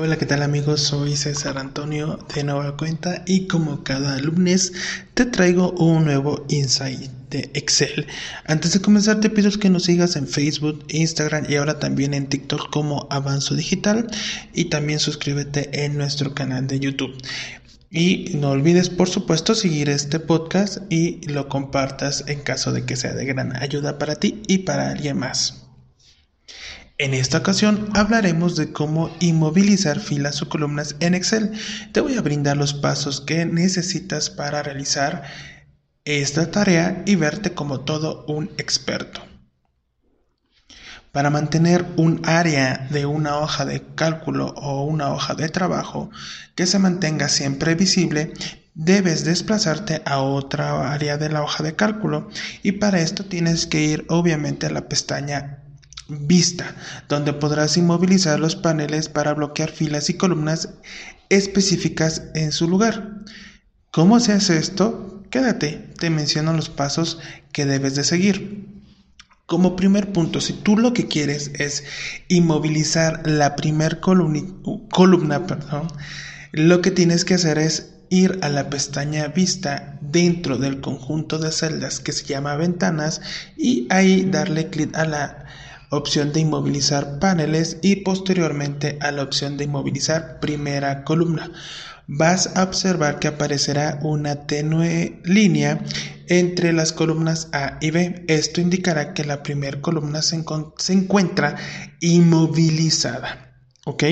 Hola, ¿qué tal amigos? Soy César Antonio de Nueva Cuenta y como cada lunes te traigo un nuevo insight de Excel. Antes de comenzar te pido que nos sigas en Facebook, Instagram y ahora también en TikTok como Avanzo Digital y también suscríbete en nuestro canal de YouTube. Y no olvides, por supuesto, seguir este podcast y lo compartas en caso de que sea de gran ayuda para ti y para alguien más. En esta ocasión hablaremos de cómo inmovilizar filas o columnas en Excel. Te voy a brindar los pasos que necesitas para realizar esta tarea y verte como todo un experto. Para mantener un área de una hoja de cálculo o una hoja de trabajo que se mantenga siempre visible, debes desplazarte a otra área de la hoja de cálculo y para esto tienes que ir obviamente a la pestaña Vista, donde podrás inmovilizar los paneles para bloquear filas y columnas específicas en su lugar. ¿Cómo se hace esto? Quédate, te menciono los pasos que debes de seguir. Como primer punto, si tú lo que quieres es inmovilizar la primer columna, perdón, lo que tienes que hacer es ir a la pestaña Vista dentro del conjunto de celdas que se llama ventanas y ahí darle clic a la opción de inmovilizar paneles y posteriormente a la opción de inmovilizar primera columna. Vas a observar que aparecerá una tenue línea entre las columnas A y B. Esto indicará que la primera columna se, encuentra inmovilizada. ¿Ok?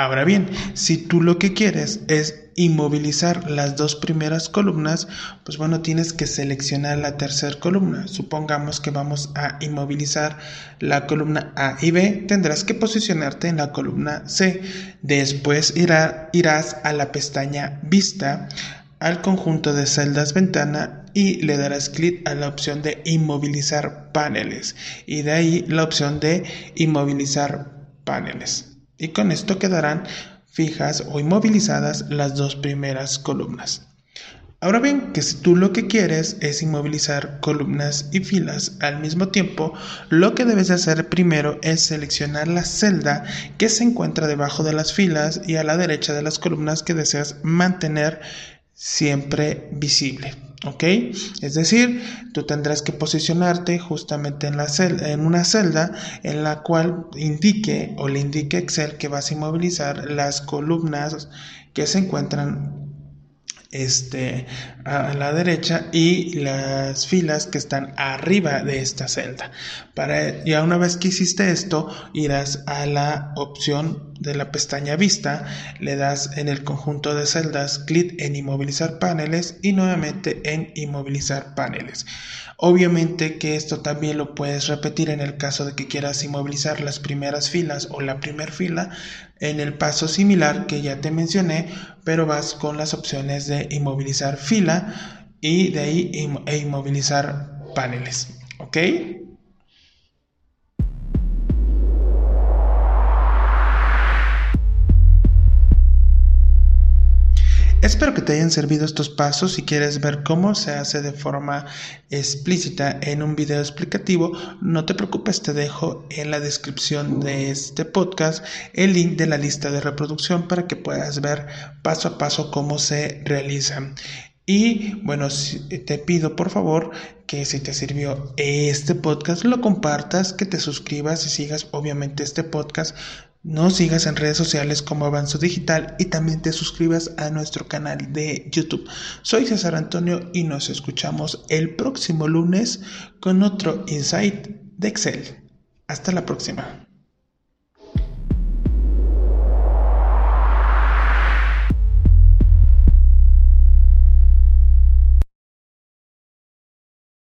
Ahora bien, si tú lo que quieres es inmovilizar las dos primeras columnas, pues bueno, tienes que seleccionar la tercera columna. Supongamos que vamos a inmovilizar la columna A y B, tendrás que posicionarte en la columna C. Después irás a la pestaña Vista, al conjunto de celdas ventana y le darás clic a la opción de inmovilizar paneles y de ahí la opción de inmovilizar paneles y con esto quedarán fijas o inmovilizadas las dos primeras columnas. Ahora bien, que si tú lo que quieres es inmovilizar columnas y filas al mismo tiempo, lo que debes hacer primero es seleccionar la celda que se encuentra debajo de las filas y a la derecha de las columnas que deseas mantener siempre visible. ¿Ok? Es decir, tú tendrás que posicionarte justamente en, en una celda en la cual indique o le indique Excel que vas a inmovilizar las columnas que se encuentran este, a la derecha y las filas que están arriba de esta celda. Para, ya una vez que hiciste esto, irás a la opción de la pestaña vista, le das en el conjunto de celdas clic en inmovilizar paneles y nuevamente en inmovilizar paneles. Obviamente que esto también lo puedes repetir en el caso de que quieras inmovilizar las primeras filas o la primera fila en el paso similar que ya te mencioné, pero vas con las opciones de inmovilizar fila y de ahí e inmovilizar paneles. ¿Ok? Espero que te hayan servido estos pasos. Si quieres ver cómo se hace de forma explícita en un video explicativo, no te preocupes, te dejo en la descripción de este podcast el link de la lista de reproducción para que puedas ver paso a paso cómo se realiza. Y bueno, te pido por favor que si te sirvió este podcast, lo compartas, que te suscribas y sigas obviamente este podcast no sigas en redes sociales como Avanzo Digital y también te suscribas a nuestro canal de YouTube. Soy César Antonio y nos escuchamos el próximo lunes con otro Insight de Excel. Hasta la próxima.